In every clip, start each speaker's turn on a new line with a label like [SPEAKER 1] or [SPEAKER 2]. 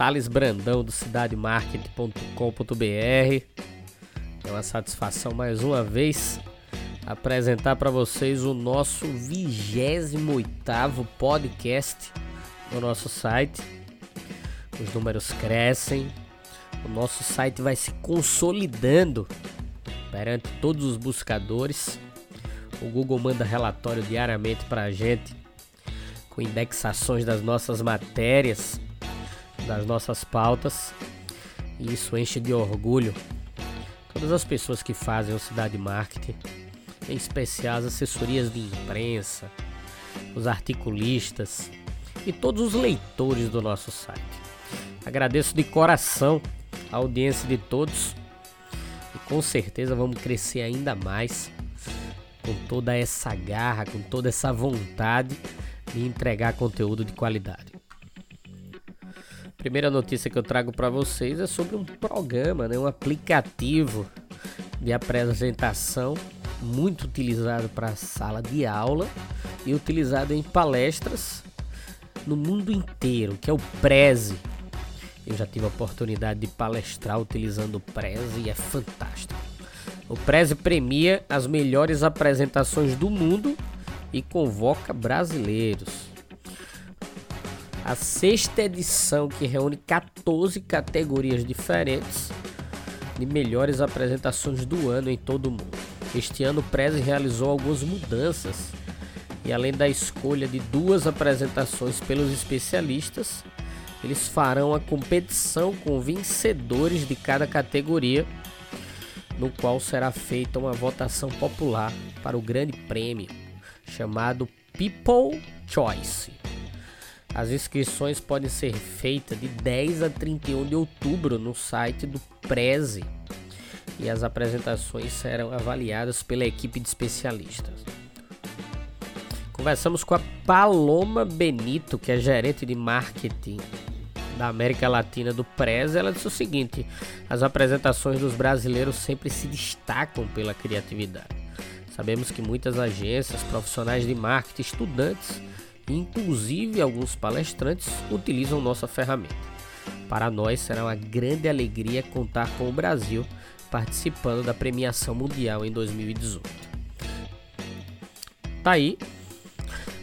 [SPEAKER 1] Thales Brandão do cidademarketing.com.br. É uma satisfação mais uma vez apresentar para vocês o nosso 28º podcast no nosso site. Os números crescem, o nosso site vai se consolidando perante todos os buscadores. O Google manda relatório diariamente para a gente com indexações das nossas matérias, das nossas pautas. E isso enche de orgulho todas as pessoas que fazem o Cidade Marketing, em especial as assessorias de imprensa, os articulistas e todos os leitores do nosso site. Agradeço de coração a audiência de todos e com certeza vamos crescer ainda mais com toda essa garra, com toda essa vontade e entregar conteúdo de qualidade. Primeira notícia que eu trago para vocês é sobre um programa, né, um aplicativo de apresentação muito utilizado para sala de aula e utilizado em palestras no mundo inteiro, que é o Prezi. Eu já tive a oportunidade de palestrar utilizando o Prezi e é fantástico. O Prezi premia as melhores apresentações do mundo e convoca brasileiros. A sexta edição que reúne 14 categorias diferentes de melhores apresentações do ano em todo o mundo. Este ano o Prezi realizou algumas mudanças e além da escolha de duas apresentações pelos especialistas, eles farão a competição com vencedores de cada categoria, no qual será feita uma votação popular para o grande prêmio chamado People Choice. As inscrições podem ser feitas de 10 a 31 de outubro no site do Preze e as apresentações serão avaliadas pela equipe de especialistas. Conversamos com a Paloma Benito, que é gerente de marketing da América Latina do Preze. Ela disse o seguinte: as apresentações dos brasileiros sempre se destacam pela criatividade. Sabemos que muitas agências, profissionais de marketing, estudantes inclusive alguns palestrantes utilizam nossa ferramenta. Para nós será uma grande alegria contar com o Brasil participando da premiação mundial em 2018. Tá aí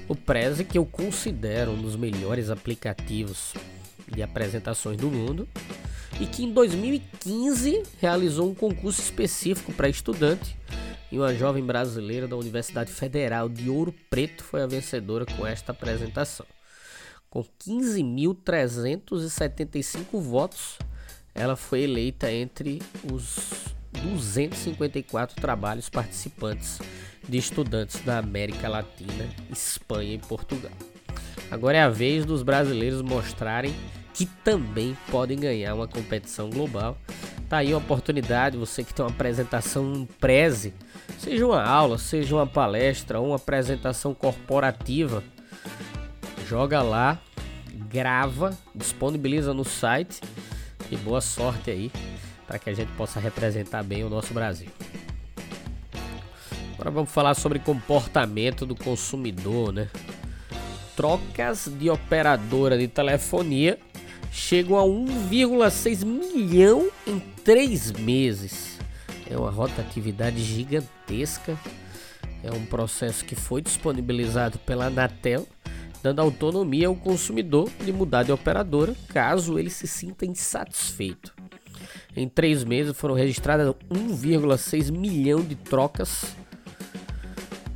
[SPEAKER 1] o Prezi que eu considero um dos melhores aplicativos de apresentações do mundo e que em 2015 realizou um concurso específico para estudante e uma jovem brasileira da Universidade Federal de Ouro Preto foi a vencedora com esta apresentação. Com 15.375 votos, ela foi eleita entre os 254 trabalhos participantes de estudantes da América Latina, Espanha e Portugal. Agora é a vez dos brasileiros mostrarem que também podem ganhar uma competição global. Tá aí a oportunidade, você que tem uma apresentação em Preze, seja uma aula, seja uma palestra uma apresentação corporativa, joga lá, grava, disponibiliza no site e boa sorte aí para que a gente possa representar bem o nosso Brasil. Agora vamos falar sobre comportamento do consumidor, né? Trocas de operadora de telefonia chegam a 1,6 milhão em três meses. É uma rotatividade gigantesca. É um processo que foi disponibilizado pela Anatel, dando autonomia ao consumidor de mudar de operadora caso ele se sinta insatisfeito. Em três meses foram registradas 1,6 milhão de trocas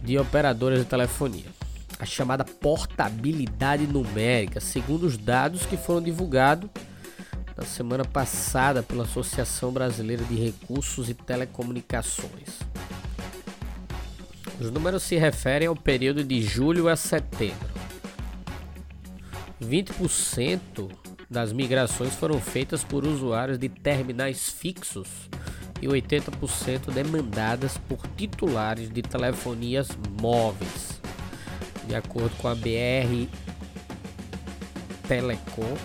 [SPEAKER 1] de operadoras de telefonia a chamada portabilidade numérica, segundo os dados que foram divulgados na semana passada pela Associação Brasileira de Recursos e Telecomunicações. Os números se referem ao período de julho a setembro. 20% das migrações foram feitas por usuários de terminais fixos e 80% demandadas por titulares de telefonias móveis. De acordo com a BR Telecom,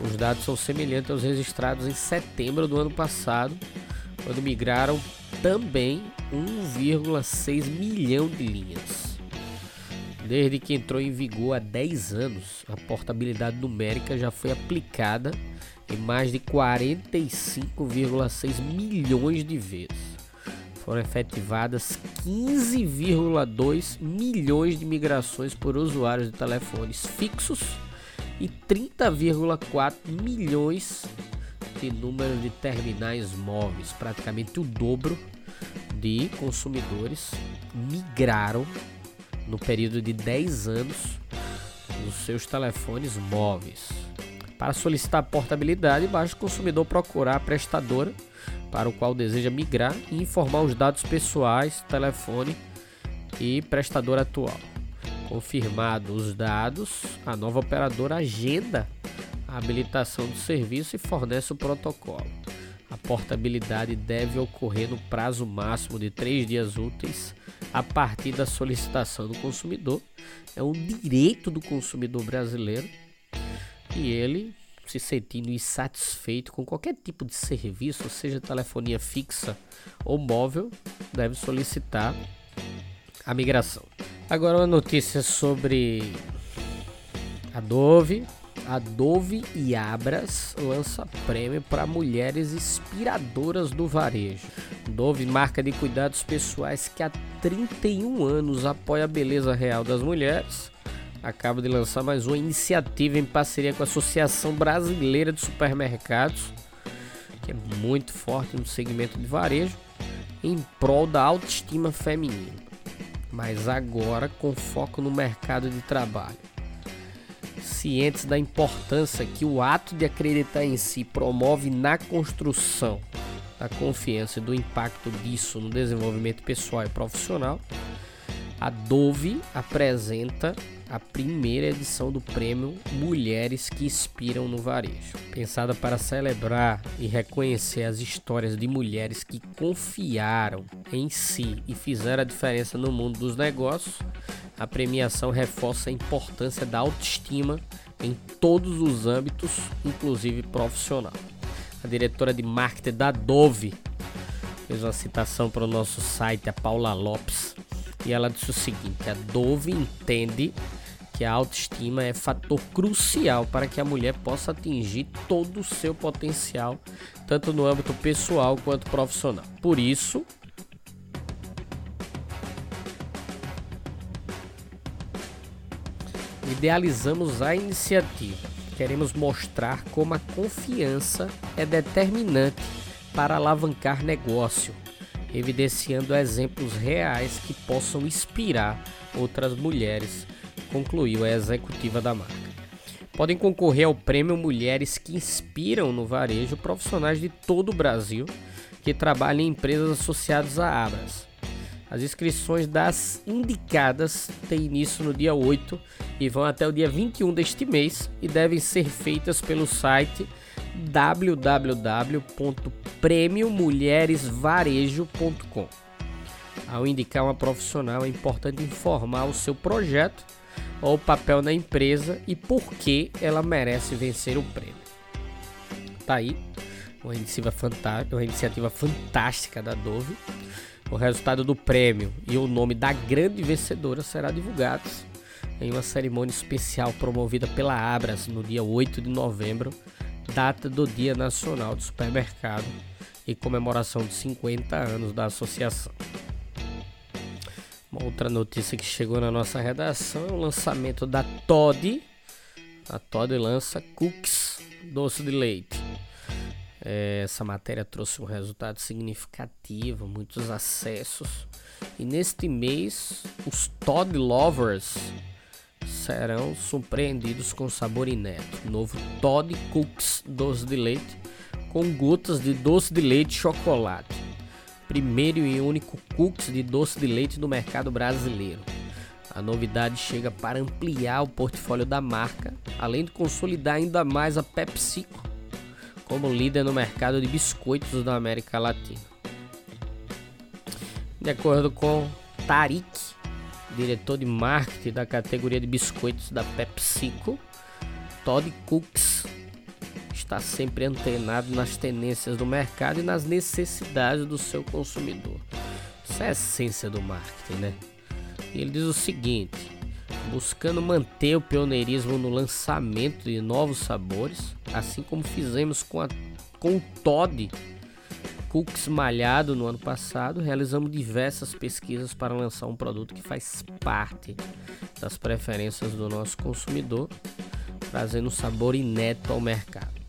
[SPEAKER 1] os dados são semelhantes aos registrados em setembro do ano passado, quando migraram também 1,6 milhão de linhas. Desde que entrou em vigor há 10 anos, a portabilidade numérica já foi aplicada em mais de 45,6 milhões de vezes. Foram efetivadas 15,2 milhões de migrações por usuários de telefones fixos e 30,4 milhões de número de terminais móveis, praticamente o dobro de consumidores migraram no período de 10 anos os seus telefones móveis. Para solicitar portabilidade, basta o consumidor procurar a prestadora para o qual deseja migrar e informar os dados pessoais, telefone e prestadora atual. Confirmados os dados, a nova operadora agenda a habilitação do serviço e fornece o protocolo. A portabilidade deve ocorrer no prazo máximo de três dias úteis a partir da solicitação do consumidor. É um direito do consumidor brasileiro e ele, se sentindo insatisfeito com qualquer tipo de serviço, seja telefonia fixa ou móvel, deve solicitar a migração. Agora uma notícia sobre a Dove. A Dove e Abras lança prêmio para mulheres inspiradoras do varejo. Dove, marca de cuidados pessoais que há 31 anos apoia a beleza real das mulheres, acaba de lançar mais uma iniciativa em parceria com a Associação Brasileira de Supermercados, que é muito forte no segmento de varejo, em prol da autoestima feminina mas agora com foco no mercado de trabalho. Cientes da importância que o ato de acreditar em si promove na construção da confiança e do impacto disso no desenvolvimento pessoal e profissional, a Dove apresenta a primeira edição do prêmio Mulheres que Inspiram no Varejo. Pensada para celebrar e reconhecer as histórias de mulheres que confiaram em si e fizeram a diferença no mundo dos negócios, a premiação reforça a importância da autoestima em todos os âmbitos, inclusive profissional. A diretora de marketing da Dove fez uma citação para o nosso site, a Paula Lopes, e ela disse o seguinte: a Dove entende que a autoestima é fator crucial para que a mulher possa atingir todo o seu potencial, tanto no âmbito pessoal quanto profissional. Por isso, idealizamos a iniciativa. Queremos mostrar como a confiança é determinante para alavancar negócio, evidenciando exemplos reais que possam inspirar outras mulheres concluiu a executiva da marca. Podem concorrer ao prêmio Mulheres que Inspiram no Varejo profissionais de todo o Brasil que trabalham em empresas associadas à Abras. As inscrições das indicadas têm início no dia 8 e vão até o dia 21 deste mês e devem ser feitas pelo site www.premiomulheresvarejo.com. Ao indicar uma profissional, é importante informar o seu projeto ou papel na empresa e por que ela merece vencer o prêmio. Tá aí uma iniciativa fantástica, uma iniciativa fantástica da Dove. O resultado do prêmio e o nome da grande vencedora será divulgados em uma cerimônia especial promovida pela Abras no dia 8 de novembro, data do Dia Nacional do Supermercado e comemoração de 50 anos da associação. Outra notícia que chegou na nossa redação é o lançamento da Todd. A Todd lança cookies doce de leite. É, essa matéria trouxe um resultado significativo, muitos acessos. E neste mês, os Todd Lovers serão surpreendidos com sabor inédito. Novo Todd Cookies doce de leite com gotas de doce de leite e chocolate primeiro e único cookies de doce de leite no mercado brasileiro. A novidade chega para ampliar o portfólio da marca, além de consolidar ainda mais a PepsiCo como líder no mercado de biscoitos da América Latina. De acordo com Tarik, diretor de marketing da categoria de biscoitos da PepsiCo, Todd Cooks está sempre antenado nas tendências do mercado e nas necessidades do seu consumidor. Isso é a essência do marketing, né? E ele diz o seguinte: buscando manter o pioneirismo no lançamento de novos sabores, assim como fizemos com, a, com o Todd Cooks malhado no ano passado, realizamos diversas pesquisas para lançar um produto que faz parte das preferências do nosso consumidor, trazendo um sabor inédito ao mercado.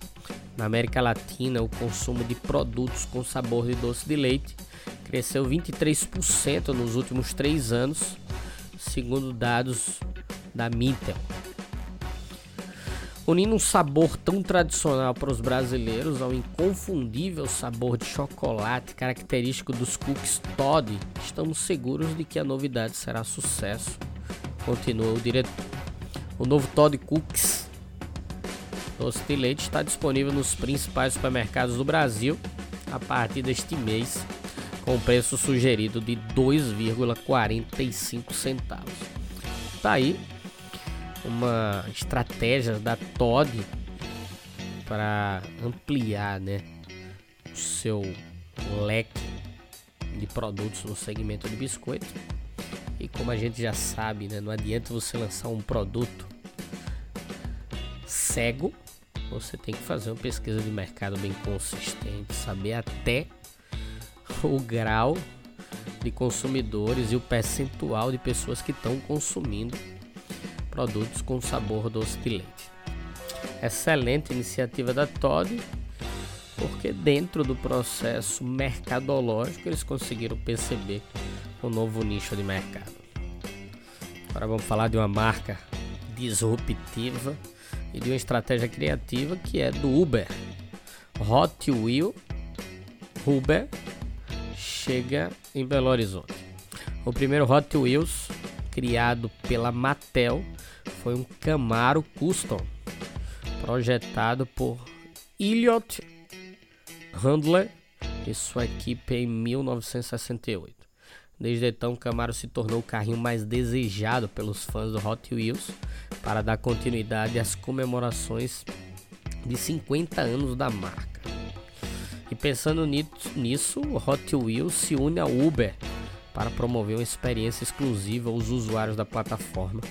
[SPEAKER 1] Na América Latina, o consumo de produtos com sabor de doce de leite cresceu 23% nos últimos três anos, segundo dados da Mintel. Unindo um sabor tão tradicional para os brasileiros ao inconfundível sabor de chocolate característico dos cookies Todd, estamos seguros de que a novidade será sucesso, continuou o diretor. O novo Todd Cookies doce de leite está disponível nos principais supermercados do Brasil a partir deste mês, com preço sugerido de 2,45 centavos. Tá aí uma estratégia da Todd para ampliar, né, o seu leque de produtos no segmento de biscoito. E como a gente já sabe, né, não adianta você lançar um produto cego, você tem que fazer uma pesquisa de mercado bem consistente, saber até o grau de consumidores e o percentual de pessoas que estão consumindo produtos com sabor doce de leite. Excelente iniciativa da Todd, porque dentro do processo mercadológico eles conseguiram perceber um novo nicho de mercado. Agora vamos falar de uma marca disruptiva e de uma estratégia criativa que é do Uber. Hot Wheel Uber chega em Belo Horizonte. O primeiro Hot Wheels criado pela Mattel foi um Camaro Custom, projetado por Elliot Handler e sua equipe em 1968. Desde então, o Camaro se tornou o carrinho mais desejado pelos fãs do Hot Wheels para dar continuidade às comemorações de 50 anos da marca. E pensando nisso, o Hot Wheels se une ao Uber para promover uma experiência exclusiva aos usuários da plataforma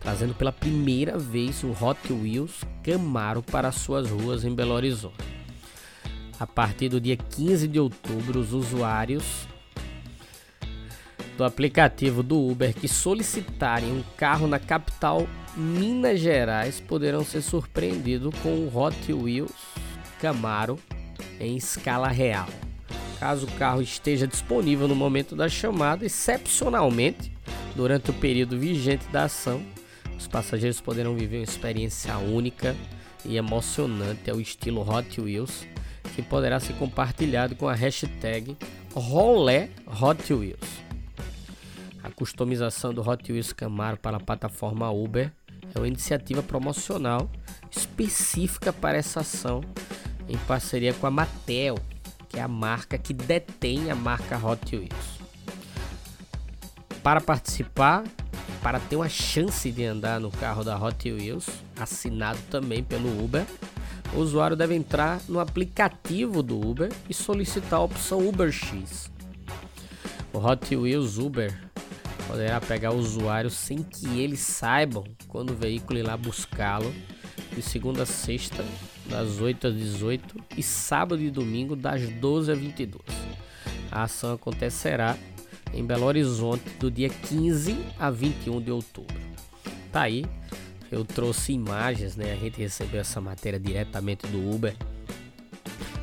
[SPEAKER 1] trazendo pela primeira vez o Hot Wheels Camaro para suas ruas em Belo Horizonte. A partir do dia 15 de outubro, os usuários do aplicativo do Uber que solicitarem um carro na capital Minas Gerais poderão ser surpreendidos com o Hot Wheels Camaro em escala real. Caso o carro esteja disponível no momento da chamada, excepcionalmente, durante o período vigente da ação, os passageiros poderão viver uma experiência única e emocionante ao estilo Hot Wheels, que poderá ser compartilhado com a hashtag Rolé Hot Wheels. A customização do Hot Wheels Camaro para a plataforma Uber é uma iniciativa promocional específica para essa ação em parceria com a Mattel, que é a marca que detém a marca Hot Wheels. Para participar, para ter uma chance de andar no carro da Hot Wheels, assinado também pelo Uber, o usuário deve entrar no aplicativo do Uber e solicitar a opção Uber X. O Hot Wheels Uber poderá pegar o usuário sem que eles saibam quando o veículo ir lá buscá-lo, de segunda a sexta, das 8 às 18 e sábado e domingo, das 12 às 22. A ação acontecerá em Belo Horizonte do dia 15 a 21 de outubro. Tá aí, eu trouxe imagens, né? A gente recebeu essa matéria diretamente do Uber.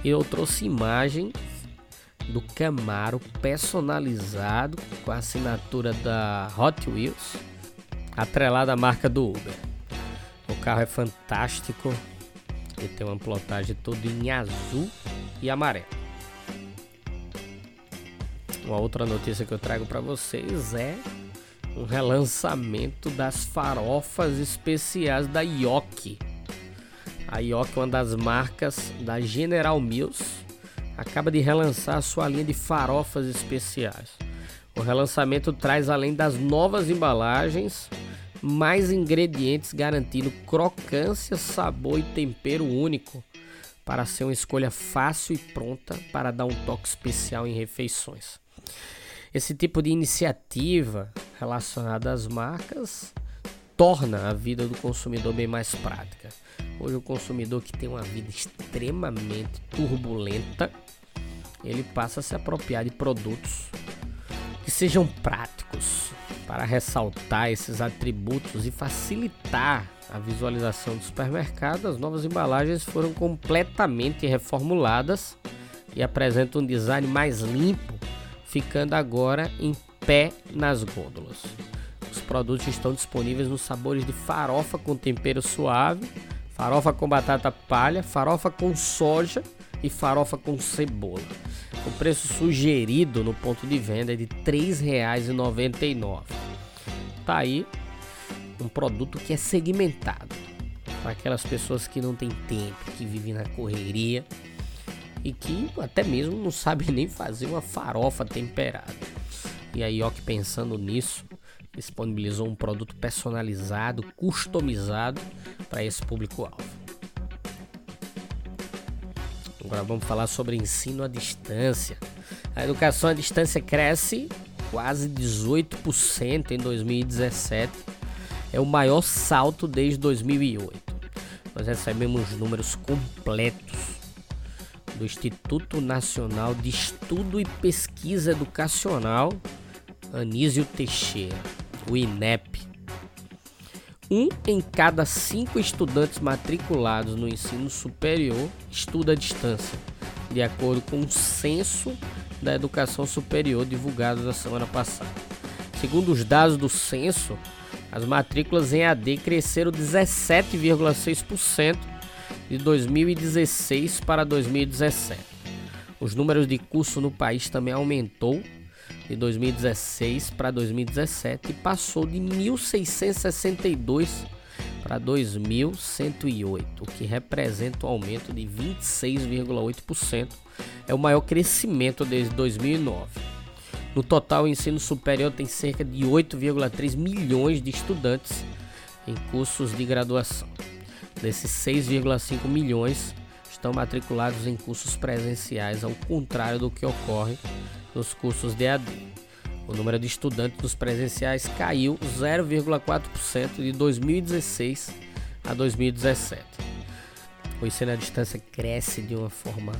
[SPEAKER 1] E eu trouxe imagens do Camaro personalizado com a assinatura da Hot Wheels, atrelada à marca do Uber. O carro é fantástico, ele tem uma plotagem toda em azul e amarelo. Uma outra notícia que eu trago para vocês é um relançamento das farofas especiais da Yoki. A Yoki é uma das marcas da General Mills, acaba de relançar sua linha de farofas especiais. O relançamento traz, além das novas embalagens, mais ingredientes garantindo crocância, sabor e tempero único para ser uma escolha fácil e pronta para dar um toque especial em refeições. Esse tipo de iniciativa relacionada às marcas torna a vida do consumidor bem mais prática. Hoje o consumidor que tem uma vida extremamente turbulenta, ele passa a se apropriar de produtos que sejam práticos para ressaltar esses atributos e facilitar a visualização do supermercado. As novas embalagens foram completamente reformuladas e apresentam um design mais limpo ficando agora em pé nas gôndolas. Os produtos estão disponíveis nos sabores de farofa com tempero suave, farofa com batata palha, farofa com soja e farofa com cebola. O preço sugerido no ponto de venda é de R$ 3,99. Tá aí um produto que é segmentado para aquelas pessoas que não têm tempo, que vivem na correria e que até mesmo não sabe nem fazer uma farofa temperada. E aí, ó, que pensando nisso, disponibilizou um produto personalizado, customizado para esse público-alvo. Agora vamos falar sobre ensino à distância. A educação à distância cresce quase 18% em 2017. É o maior salto desde 2008. Nós recebemos números completos do Instituto Nacional de Estudo e Pesquisa Educacional, Anísio Teixeira, o INEP. Um em cada cinco estudantes matriculados no ensino superior estuda à distância, de acordo com o censo da educação superior divulgado na semana passada. Segundo os dados do censo, as matrículas em AD cresceram 17,6% de 2016 para 2017. Os números de curso no país também aumentou de 2016 para 2017 e passou de 1.662 para 2.108, o que representa um aumento de 26,8%. É o maior crescimento desde 2009. No total, o ensino superior tem cerca de 8,3 milhões de estudantes em cursos de graduação. Desses 6,5 milhões estão matriculados em cursos presenciais, ao contrário do que ocorre nos cursos de AD. O número de estudantes dos presenciais caiu 0,4% de 2016 a 2017. O ensino à distância cresce de uma forma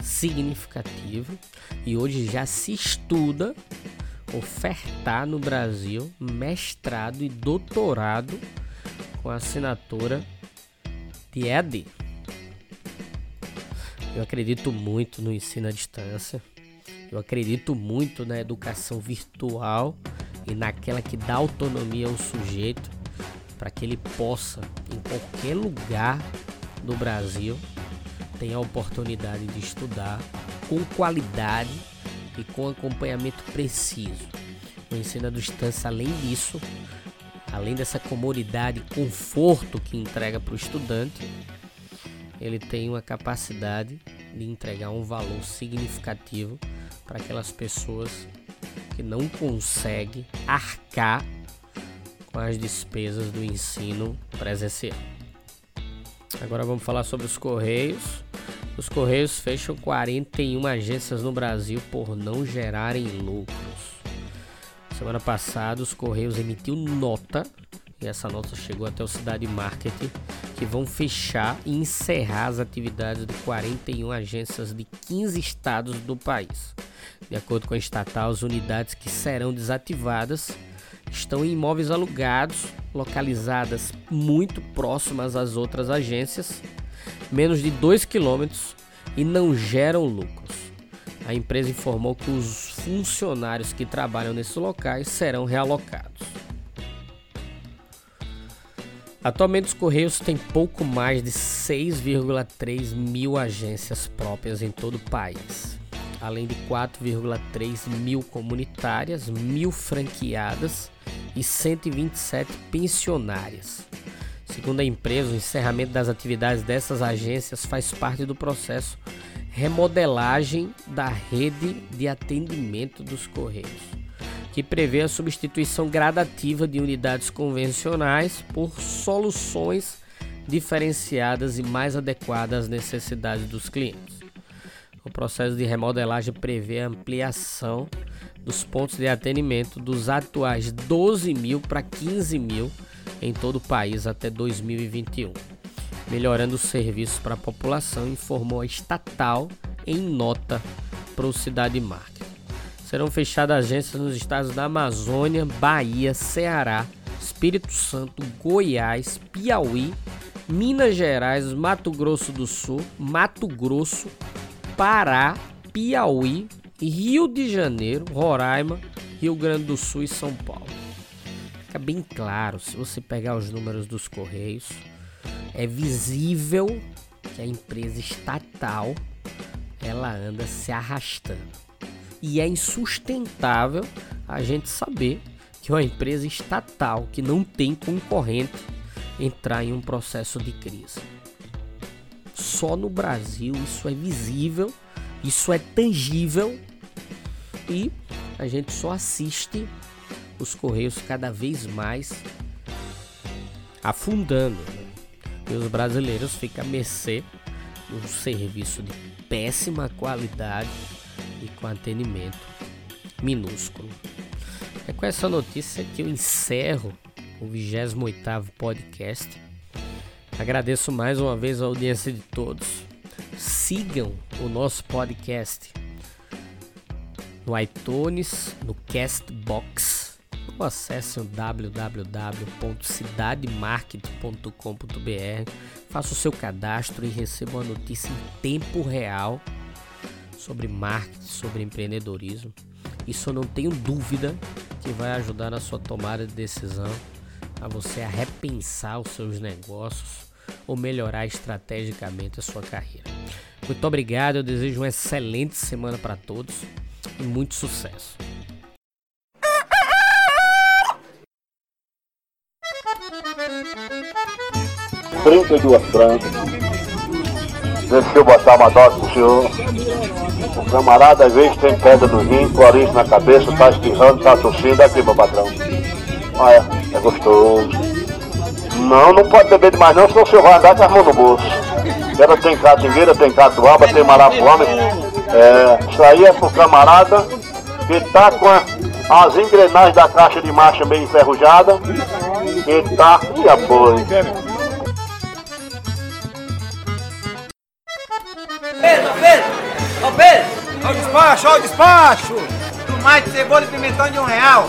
[SPEAKER 1] significativa e hoje já se estuda ofertar no Brasil mestrado e doutorado com assinatura de EAD. Eu acredito muito no ensino à distância. Eu acredito muito na educação virtual e naquela que dá autonomia ao sujeito para que ele possa, em qualquer lugar do Brasil, ter a oportunidade de estudar com qualidade e com acompanhamento preciso. O ensino à distância, além disso, além dessa comodidade e conforto que entrega para o estudante, ele tem uma capacidade de entregar um valor significativo para aquelas pessoas que não conseguem arcar com as despesas do ensino presencial. Agora vamos falar sobre os Correios. Os Correios fecham 41 agências no Brasil por não gerarem lucros. Semana passada, os Correios emitiu nota, e essa nota chegou até o Cidade Marketing, que vão fechar e encerrar as atividades de 41 agências de 15 estados do país. De acordo com a estatal, as unidades que serão desativadas estão em imóveis alugados, localizadas muito próximas às outras agências, menos de 2 quilômetros e não geram lucros. A empresa informou que os funcionários que trabalham nesses locais serão realocados. Atualmente, os Correios têm pouco mais de 6,3 mil agências próprias em todo o país, além de 4,3 mil comunitárias, mil franqueadas e 127 pensionárias. Segundo a empresa, o encerramento das atividades dessas agências faz parte do processo remodelagem da rede de atendimento dos Correios, que prevê a substituição gradativa de unidades convencionais por soluções diferenciadas e mais adequadas às necessidades dos clientes. O processo de remodelagem prevê a ampliação dos pontos de atendimento dos atuais 12 mil para 15 mil em todo o país até 2021, melhorando os serviços para a população, informou a estatal em nota para o Cidade Market. Serão fechadas agências nos estados da Amazônia, Bahia, Ceará, Espírito Santo, Goiás, Piauí, Minas Gerais, Mato Grosso do Sul, Mato Grosso, Pará, Piauí, Rio de Janeiro, Roraima, Rio Grande do Sul e São Paulo. Fica bem claro, se você pegar os números dos Correios, é visível que a empresa estatal ela anda se arrastando. E é insustentável a gente saber que uma empresa estatal que não tem concorrente entrar em um processo de crise. Só no Brasil isso é visível, isso é tangível e a gente só assiste os Correios cada vez mais afundando. Né? E os brasileiros ficam a mercê de um serviço de péssima qualidade e com atendimento minúsculo. É com essa notícia que eu encerro o 28 podcast. Agradeço mais uma vez a audiência de todos. Sigam o nosso podcast no iTunes, no Castbox, ou acesse o www.cidademarket.com.br. Faça o seu cadastro e receba uma notícia em tempo real sobre marketing, sobre empreendedorismo. Isso eu não tenho dúvida que vai ajudar na sua tomada de decisão a você a repensar os seus negócios ou melhorar estrategicamente a sua carreira. Muito obrigado, eu desejo uma excelente semana para todos e muito sucesso.
[SPEAKER 2] Trinta e duas brancas. Deixa eu botar uma dose pro senhor. O camarada às vezes tem pedra no rim, corinho na cabeça, tá espirrando, tá tossindo. Aqui, meu patrão. Olha, é gostoso. Não, não pode beber demais não, senão senhor vai andar com as mãos no bolso. Ela tem catingueira, tem catuaba, tem marapuama. É, isso aí é pro camarada que tá com a, as engrenagens da caixa de marcha bem enferrujada. E tá. E apoio.
[SPEAKER 3] Pedro, Pedro! Ô Pedro! O despacho, ó o despacho! Tomate, cebola e pimentão de um real.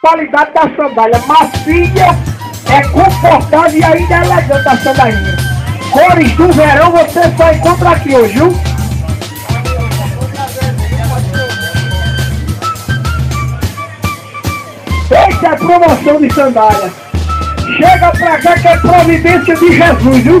[SPEAKER 4] Qualidade da sandália macia
[SPEAKER 3] é confortável e ainda é elegante a sandalinha. Cores do verão você só encontra aqui hoje, viu? Essa é a promoção de sandália. Chega pra cá que é providência de Jesus, viu?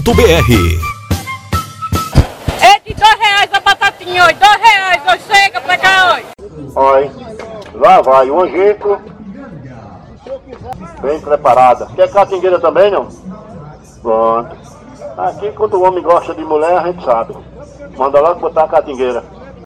[SPEAKER 4] É de dois reais a batatinha hoje, dois reais hoje, chega pra cá hoje.
[SPEAKER 2] Olha, lá vai o angico. Bem preparada. Quer catingueira também, não? Pronto. Aqui, quando o homem gosta de mulher, a gente sabe. Manda logo botar a catingueira.